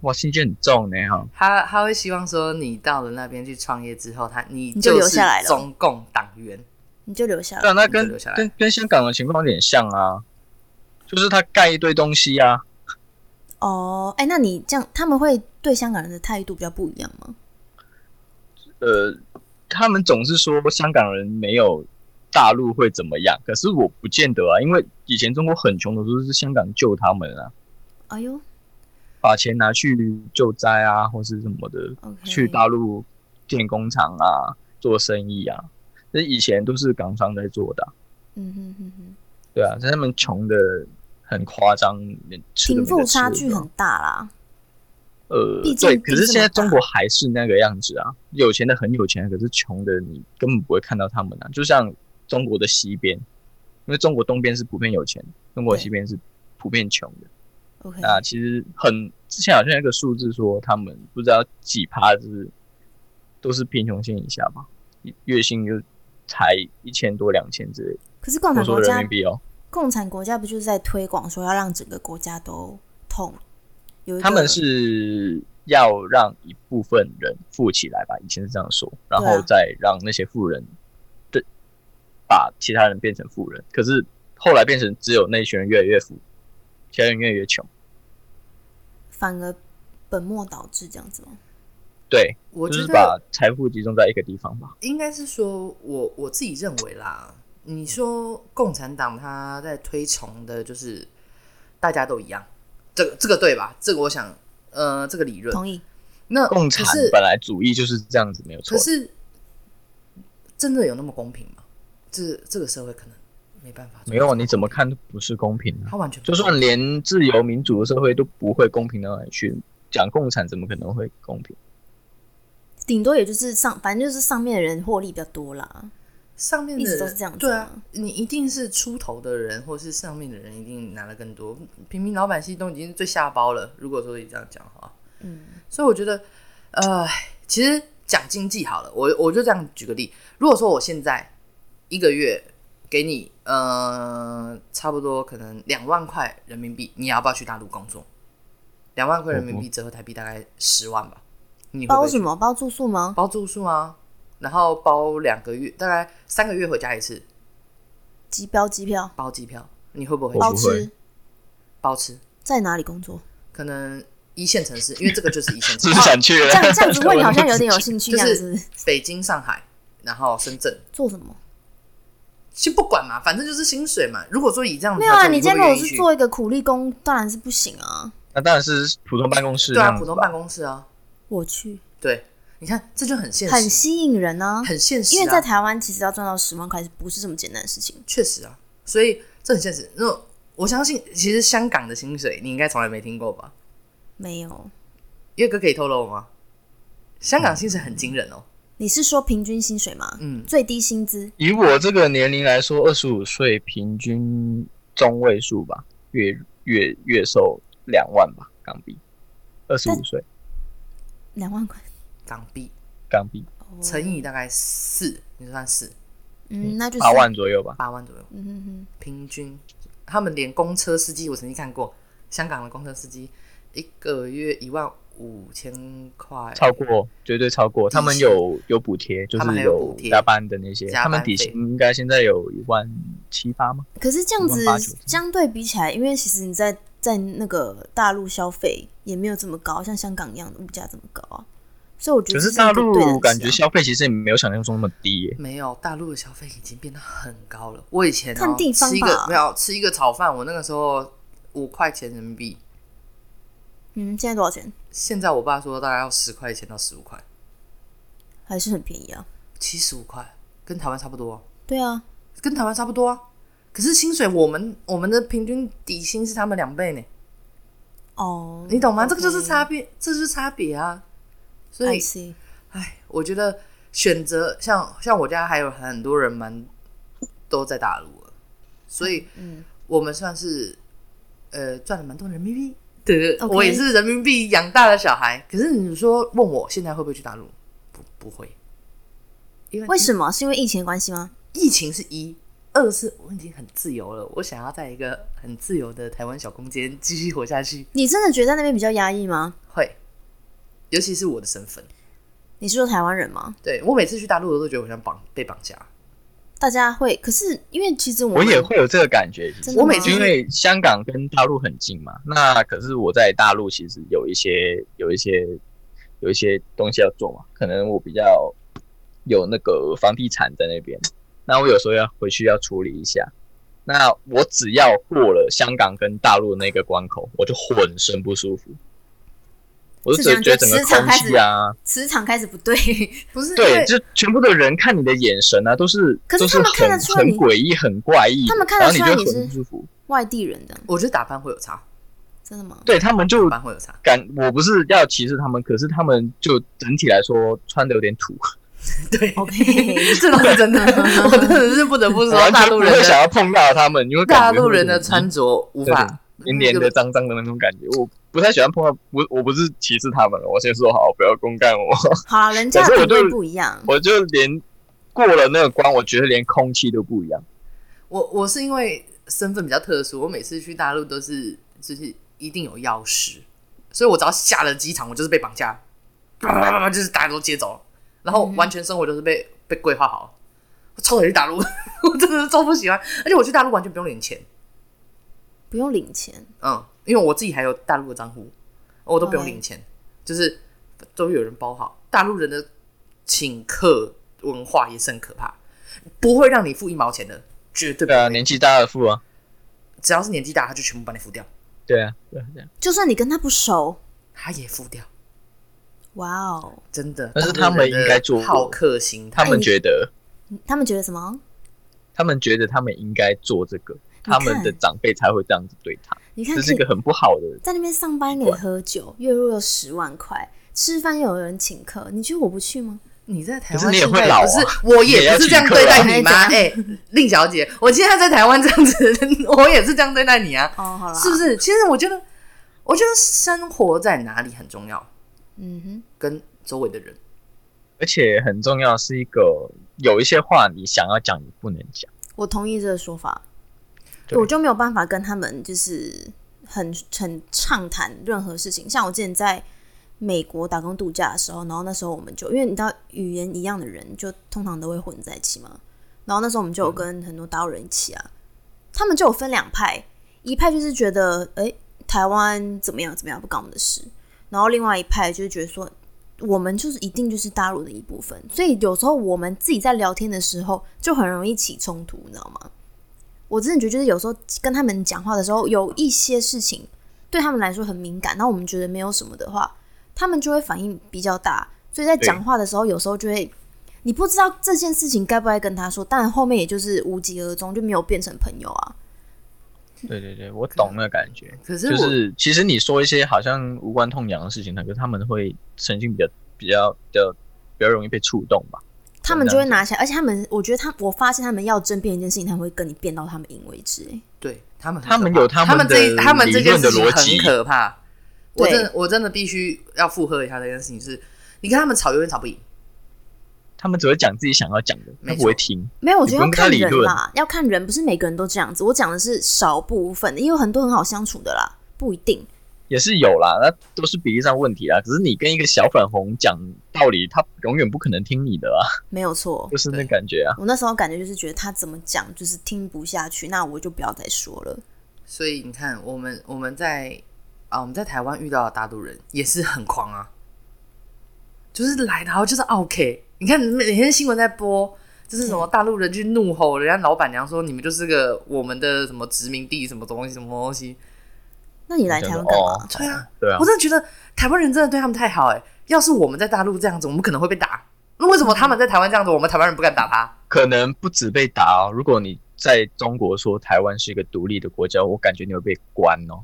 A: 哇，心机很重呢哈。
C: 他他会希望说你到了那边去创业之后，他你
B: 你就留下来了
C: 中共党员，
B: 你就留下来。
A: 那跟跟跟香港的情况有点像啊，就是他盖一堆东西啊，
B: 哦，哎，那你这样，他们会对香港人的态度比较不一样吗？
A: 呃，他们总是说香港人没有大陆会怎么样，可是我不见得啊，因为以前中国很穷的时候是香港救他们啊，
B: 哎呦
A: 把钱拿去救灾啊，或是什么的去大陆建工厂啊，做生意啊，那以前都是港商在做的啊、
B: 嗯哼哼哼，
A: 对啊，在他们穷的很夸张，
B: 贫富差距很大啦。
A: 呃对，可是现在中国还是那个样子啊，有钱的很有钱，可是穷的你根本不会看到他们啊。就像中国的西边，因为中国东边是普遍有钱，中国
B: 对
A: 西边是普遍穷的。
B: OK，
A: 那其实很之前好像有一个数字说，他们不知道几趴是都是贫穷线以下吧，月薪就才一千多两千之类的。
B: 可是共产国家
A: 人民币哦，
B: 共产国家不就是在推广说要让整个国家都痛？有
A: 他们是要让一部分人富起来吧，以前是这样说，然后再让那些富人的把其他人变成富人。可是后来变成只有那一群人越来越富，其他人越来越穷。
B: 反而本末倒置这样子吗？
A: 对，
C: 我觉得
A: 就是把财富集中在一个地方吧。
C: 应该是说我我自己认为啦，你说共产党他在推崇的就是大家都一样，这个这个对吧？这个我想，呃，这个理论，
B: 同意。
C: 那
A: 共产本来主义就是这样子，没有错
C: 可。是真的有那么公平吗？这这个社会可能没办法
A: 没有，你怎么看都不是公平的、
C: 他完全
A: 就算连自由民主的社会都不会公平到哪里去，讲共产怎么可能会公平？
B: 顶多也就是上，反正就是上面的人获利比较多啦。
C: 上面的人
B: 一直都是这样子啊
C: 对啊，你一定是出头的人，或是上面的人一定拿的更多，平民老百姓都已经最下包了。如果说你这样讲的话，
B: 嗯，
C: 所以我觉得，呃，其实讲经济好了，我我就这样举个例，如果说我现在一个月给你呃差不多可能两万块人民币，你要不要去大陆工作？两万块人民币折合台币大概十万吧，
B: 包什么？包住宿吗？
C: 包住宿啊，然后包两个月，大概三个月回家一次，
B: 机标机票，
C: 包机票，你会不会？
B: 包吃，
C: 包吃？
B: 在哪里工作？
C: 可能一线城市，因为这个就是一线城市，
A: 想去了？
B: 这样这样子问你好像有点有兴趣，这样
C: 就是
B: 子。
C: 北京、上海，然后深圳，
B: 做什么？
C: 先不管嘛，反正就是薪水嘛。如果说以这样
B: 没有啊，你今天如果
C: 会不会愿意去。
B: 是做一个苦力工，当然是不行啊。
A: 那当然是普通办公室
C: 对啊，普通办公室啊，
B: 我去，
C: 对，你看这就很现实，
B: 很吸引人啊。
C: 很现实、啊，
B: 因为在台湾，其实要赚到十万块，不是这么简单的事情。
C: 确实啊，所以这很现实。那我相信，其实香港的薪水你应该从来没听过吧？
B: 没有，
C: 月哥可以透露吗？香港薪水很惊人哦，
B: 你是说平均薪水吗？
C: 嗯，
B: 最低薪资
A: 以我这个年龄来说，二十五岁平均中位数吧，月月月收两万吧港币，二十五岁
B: 两万块，
C: 港币。
A: 港币。
C: 乘以大概四，你算四。
B: 嗯，那就
A: 八万左右吧。
C: 八万左右，
B: 嗯哼哼，
C: 平均。他们连公车司机，我曾经看过，香港的公车司机一个月一万五千块，
A: 超过绝对超过，他们有有补贴，就是
C: 有
A: 加班的那些，他们底薪应该现在有一万七八吗？
B: 可是这样子相对比起来，因为其实你在在那个大陆消费也没有这么高，像香港一样的物价这么高啊，所以我觉得
A: 可是大陆感觉消费其实也没有想象中那么低耶。
C: 没有，大陆的消费已经变得很高了。我以前、哦、
B: 看地方
C: 吃一个
B: 吧
C: 没有吃一个炒饭，我那个时候五块钱人民币，
B: 嗯，现在多少钱？
C: 现在我爸说大概要十块钱到十五块，
B: 还是很便宜啊。
C: 七十五块，跟台湾差不多、啊，
B: 对啊，
C: 跟台湾差不多啊。可是薪水我们我们的平均底薪是他们两倍呢，
B: 哦，
C: 你懂吗？这个就是差别，这就是差别啊。所以，哎，我觉得选择像像我家还有很多人蛮都在大陆了，所以
B: 嗯，
C: 我们算是呃赚了蛮多人民币。对
B: OK
C: 我也是人民币养大的小孩。可是你说问我现在会不会去大陆？不，不会，因为
B: 为什么？是因为疫情的关系吗？
C: 疫情是一，二是我已经很自由了，我想要在一个很自由的台湾小空间继续活下去。
B: 你真的觉得在那边比较压抑吗？
C: 会，尤其是我的身份，
B: 你是说台湾人吗？
C: 对我每次去大陆，我都觉得我像绑被绑架。
B: 大家会，可是因为其实我
A: 我也会有这个感觉。
C: 我每次
A: 因为香港跟大陆很近嘛，那可是我在大陆其实有一些有一些有一些东西要做嘛，可能我比较有那个房地产在那边，那我有时候要回去要处理一下。那我只要过了香港跟大陆那个关口，我就浑身不舒服，我就是
B: 这样
A: 觉得整个
B: 磁场
A: 空
B: 开始
A: 气啊，
B: 磁场开始不对，
C: 不是
A: 对，就全部的人看你的眼神啊，都是都
B: 可是他们看得
A: 很很
B: 出来你
A: 诡异、很怪异，
B: 他们看得
A: 然后你就
B: 出来你是
A: 很不舒服。
B: 外地人的，
C: 我觉得打扮会有差，
B: 真的吗？
A: 对他们就
C: 打扮会有差。
A: 感，我不是要歧视他们，可是他们就整体来说穿的有点土，
C: 对
B: OK
C: 这倒是真的，我真的是不得不说，大陆人的
A: 会想要碰到他们，因为
C: 大陆人的穿着无法
A: 黏黏的、脏脏的那种感觉，我不太喜欢碰到。不，我不是歧视他们，我先说好，不要公干我。
B: 好了，人家
A: 可是我就
B: 的品味不一样。
A: 我就连过了那个关，我觉得连空气都不一样。
C: 我我是因为身份比较特殊，我每次去大陆都是就是一定有钥匙，所以我只要下了机场，我就是被绑架，叭叭叭叭就是大家都接走，然后完全生活都是被被规划好。我超讨厌去大陆，我真的是超不喜欢，而且我去大陆完全不用领钱，
B: 不用领钱，
C: 嗯，因为我自己还有大陆的账户，我都不用领钱，就是都有人包好。大陆人的请客文化也是很可怕，不会让你付一毛钱的，绝对不
A: 对啊，年纪大的付啊，
C: 只要是年纪大，他就全部帮你付掉，
A: 对啊，对啊，这样。
B: 就算你跟他不熟，
C: 他也付掉，
B: 哇哦，
C: 真的。
A: 但是他们应该做
C: 好客心态，
A: 他们觉得，
B: 他们觉得什么？
A: 他们觉得他们应该做这个，他们的长辈才会这样子对他，
B: 你看，
A: 这是一个很不好的。
B: 在那边上班可以喝酒，月入又十万块，吃饭又有人请客，你觉得我不去吗？
C: 你在台
A: 可是
C: 湾
A: 你也会老啊
C: 不是，我
A: 也
C: 不是这样对待你吗？
B: 哎
C: 哎，令小姐，我现在在台湾这样子，我也是这样对待你啊，
B: 哦，好了，
C: 是不？是？其实我觉得，我觉得生活在哪里很重要，
B: 嗯哼，
C: 跟周围的人。
A: 而且很重要是一个有一些话你想要讲你不能讲，
B: 我同意这个说法，
A: 对
B: 我就没有办法跟他们就是很很畅谈任何事情。像我之前在美国打工度假的时候，然后那时候我们就因为你知道语言一样的人，就通常都会混在一起嘛。然后那时候我们就有跟很多大陆人一起啊，他们就有分两派，一派就是觉得诶台湾怎么样怎么样不干我们的事，然后另外一派就是觉得说我们就是一定就是大陆的一部分，所以有时候我们自己在聊天的时候就很容易起冲突，你知道吗？我真的觉得就是有时候跟他们讲话的时候，有一些事情对他们来说很敏感，然后我们觉得没有什么的话，他们就会反应比较大，所以在讲话的时候，有时候就会你不知道这件事情该不该跟他说，但后面也就是无疾而终，就没有变成朋友啊。
A: 对对对，我懂那个感觉。
C: 可是
A: 就是其实你说一些好像无关痛痒的事情，可是他们会神经比较比较比较比较容易被触动吧。
B: 他们就会拿起来，而且他们，我觉得他，我发现他们要争辩一件事情，他们会跟你辩到他们赢为止、欸。
C: 对他们
A: 他们有他们
C: 他们这
A: 的
C: 他们这件事情
A: 理论的逻辑
C: 很可怕。我真的我真的必须要附和一下这件事情是，你跟他们吵永远吵不赢。
A: 他们只会讲自己想要讲的，
C: 没错
A: 他不会听。
B: 没有，我觉得要看人啦，要看人，不是每个人都这样子。我讲的是少部分的，也有很多很好相处的啦，不一定。
A: 也是有啦，那都是比例上问题啦。只是你跟一个小粉红讲道理，他永远不可能听你的啊，
B: 没有错
A: 就。是那感觉啊。
B: 我那时候感觉就是觉得他怎么讲就是听不下去，那我就不要再说了。
C: 所以你看，我们我们在啊我们在台湾遇到的大陆人也是很狂啊，就是来然后就是 OK。你看每天新闻在播，就是什么大陆人去怒吼人家老板娘说你们就是个我们的什么殖民地什么东西什么东西。
B: 那你来台湾干嘛？
A: 哦
C: 对啊，
A: 对啊
C: 我，真的觉得台湾人真的对他们太好哎、要是我们在大陆这样子，我们可能会被打。那为什么他们在台湾这样子，我们台湾人不敢打他？
A: 可能不止被打哦。如果你在中国说台湾是一个独立的国家，我感觉你会被关哦。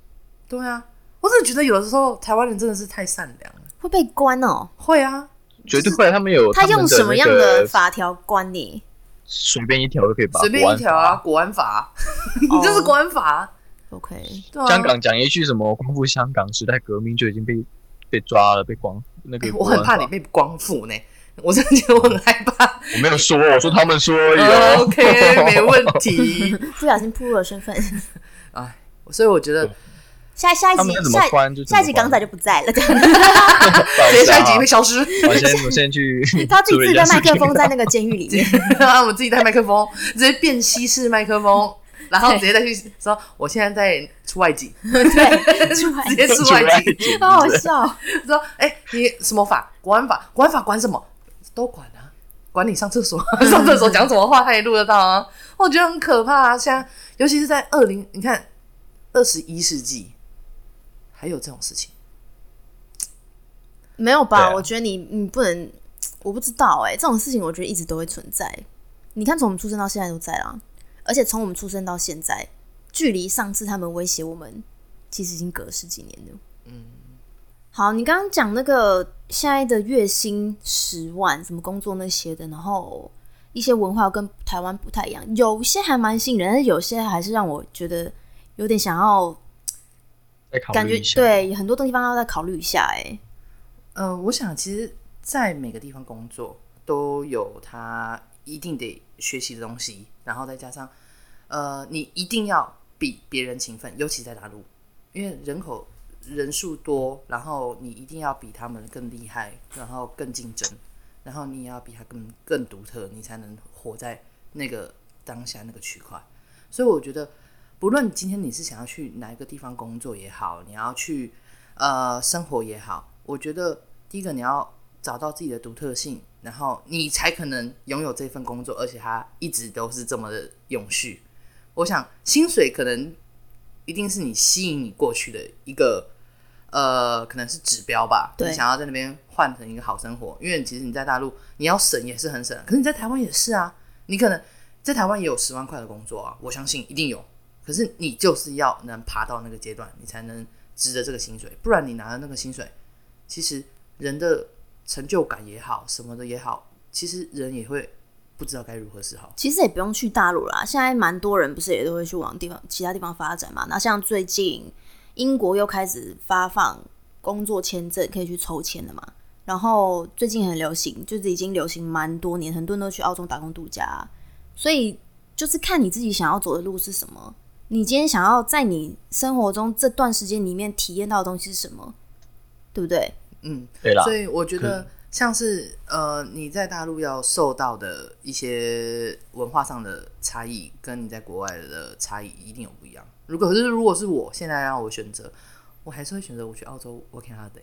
C: 对啊，我真的觉得有的时候台湾人真的是太善良了。
B: 会被关哦。
C: 会啊，
A: 绝对会，他们有
B: 他用什么样的法条关你？
A: 随便一条都可以把
C: 随便一条啊，国安法啊，你 就是国安法啊、
B: OK，
A: 香港讲一句什么光复香港时代革命就已经被被抓了，被光那个
C: 哎 我很怕你被光复呢，我真的觉得我很害怕。
A: 我没有说，我说他们说而已
C: 呃
A: 哦。
C: OK，没问题。
B: 不小心暴露了身份。
C: 哎，所以我觉得
B: 下下一集下一集港仔就不在了，这样
C: 直接下一集会消失。
A: 我先我先去
B: 他自己自己带麦克风在
A: 那
B: 那个监狱里面。
C: 我自己带麦克风，直接变西式麦克风，然后直接再去说我现在在出外景，
B: 对，出来
C: 直接出外景。
B: 好好笑。
C: 说哎、你什么法？国安法？国安法管什么？都管啊，管你上厕所，上厕所讲什么话他也录得到啊。我觉得很可怕啊！现在尤其是在二零，你看二十一世纪还有这种事情。
B: 没有吧？
A: 啊
B: 我觉得你你不能，我不知道哎、这种事情我觉得一直都会存在。你看，从我们出生到现在都在啦，而且从我们出生到现在，距离上次他们威胁我们，其实已经隔了十几年了。嗯，好，你刚刚讲那个现在的月薪十万，什么工作那些的，然后一些文化跟台湾不太一样，有些还蛮吸引人，但是有些还是让我觉得有点想要，感觉
A: 虑一下。
B: 对很多东西方要再考虑一下、哎，
C: 呃，我想其实，在每个地方工作都有他一定得学习的东西，然后再加上，呃，你一定要比别人勤奋，尤其在大陆，因为人口人数多，然后你一定要比他们更厉害，然后更竞争，然后你也要比他更更独特，你才能活在那个当下那个区块。所以我觉得，不论今天你是想要去哪一个地方工作也好，你要去呃生活也好，我觉得第一个你要找到自己的独特性，然后你才可能拥有这份工作，而且它一直都是这么的永续。我想薪水可能一定是你吸引你过去的一个呃，可能是指标吧。你想要在那边换成一个好生活，因为其实你在大陆你要省也是很省，可是你在台湾也是啊。你可能在台湾也有十万块的工作啊，我相信一定有。可是你就是要能爬到那个阶段，你才能值得这个薪水，不然你拿的那个薪水，其实人的成就感也好，什么的也好，其实人也会不知道该如何是好。
B: 其实也不用去大陆啦，现在蛮多人不是也都会去往地方其他地方发展嘛。那像最近英国又开始发放工作签证，可以去抽签了嘛。然后最近很流行，就是已经流行蛮多年，很多人都去澳洲打工度假、所以就是看你自己想要走的路是什么。你今天想要在你生活中这段时间里面体验到的东西是什么，对不对？
C: 嗯，
A: 对啦
C: 所，以我觉得像是呃你在大陆要受到的一些文化上的差异，跟你在国外的差异一定有不一样。如果可是如果是我现在让我选择，我还是会选择我去澳洲 working holiday。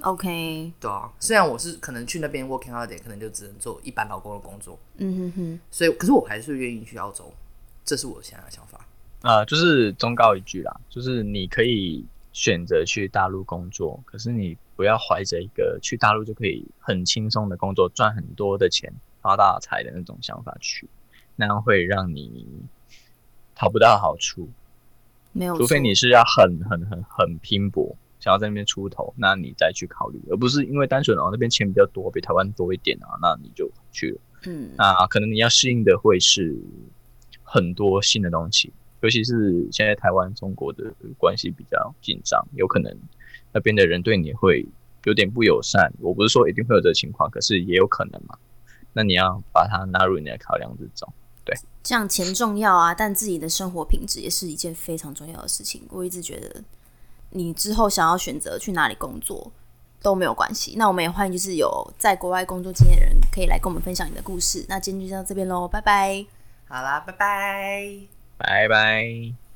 B: OK，
C: 对啊，虽然我是可能去那边 working holiday，可能就只能做一般劳工的工作，
B: 嗯哼哼，
C: 所以可是我还是愿意去澳洲，这是我现在的想法。
A: 啊，就是忠告一句啦，就是你可以选择去大陆工作，可是你不要怀着一个去大陆就可以很轻松的工作，赚很多的钱、发大财的那种想法去，那样会让你讨不到好处。
B: 没有，
A: 除非你是要很很很很拼搏，想要在那边出头，那你再去考虑，而不是因为单纯哦那边钱比较多，比台湾多一点啊，那你就去了。
B: 嗯，
A: 那可能你要适应的会是很多新的东西，尤其是现在台湾中国的关系比较紧张，有可能那边的人对你会有点不友善。我不是说一定会有这个情况，可是也有可能嘛。那你要把它纳入你的考量之中。
B: 这样钱重要啊，但自己的生活品质也是一件非常重要的事情。我一直觉得，你之后想要选择去哪里工作都没有关系。那我们也欢迎就是有在国外工作经验的人，可以来跟我们分享你的故事。那今天就到这边喽，拜拜。
C: 好啦，拜拜。
A: 拜拜。